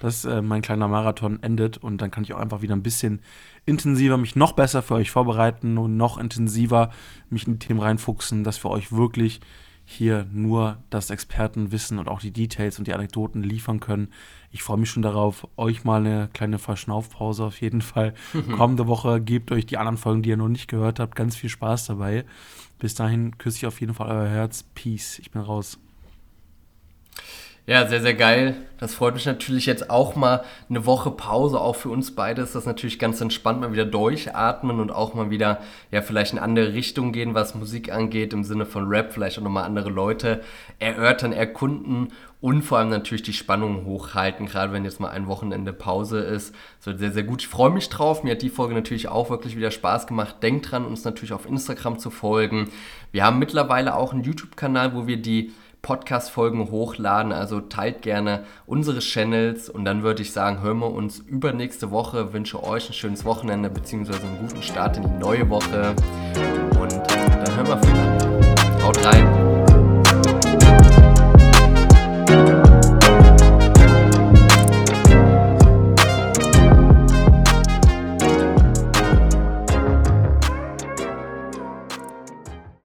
dass äh, mein kleiner Marathon endet und dann kann ich auch einfach wieder ein bisschen intensiver mich noch besser für euch vorbereiten und noch intensiver mich in die Themen reinfuchsen, dass wir euch wirklich hier nur das Expertenwissen und auch die Details und die Anekdoten liefern können. Ich freue mich schon darauf, euch mal eine kleine Verschnaufpause auf jeden Fall. Kommende Woche gebt euch die anderen Folgen, die ihr noch nicht gehört habt, ganz viel Spaß dabei. Bis dahin küsse ich auf jeden Fall euer Herz. Peace. Ich bin raus. Ja, sehr, sehr geil. Das freut mich natürlich jetzt auch mal eine Woche Pause. Auch für uns beide ist das natürlich ganz entspannt, mal wieder durchatmen und auch mal wieder, ja, vielleicht in andere Richtung gehen, was Musik angeht, im Sinne von Rap, vielleicht auch nochmal andere Leute erörtern, erkunden und vor allem natürlich die Spannung hochhalten, gerade wenn jetzt mal ein Wochenende Pause ist. Das wird sehr, sehr gut. Ich freue mich drauf. Mir hat die Folge natürlich auch wirklich wieder Spaß gemacht. Denkt dran, uns natürlich auf Instagram zu folgen. Wir haben mittlerweile auch einen YouTube-Kanal, wo wir die Podcast-Folgen hochladen. Also teilt gerne unsere Channels und dann würde ich sagen, hören wir uns übernächste Woche. Wünsche euch ein schönes Wochenende bzw. einen guten Start in die neue Woche und dann hören wir voneinander.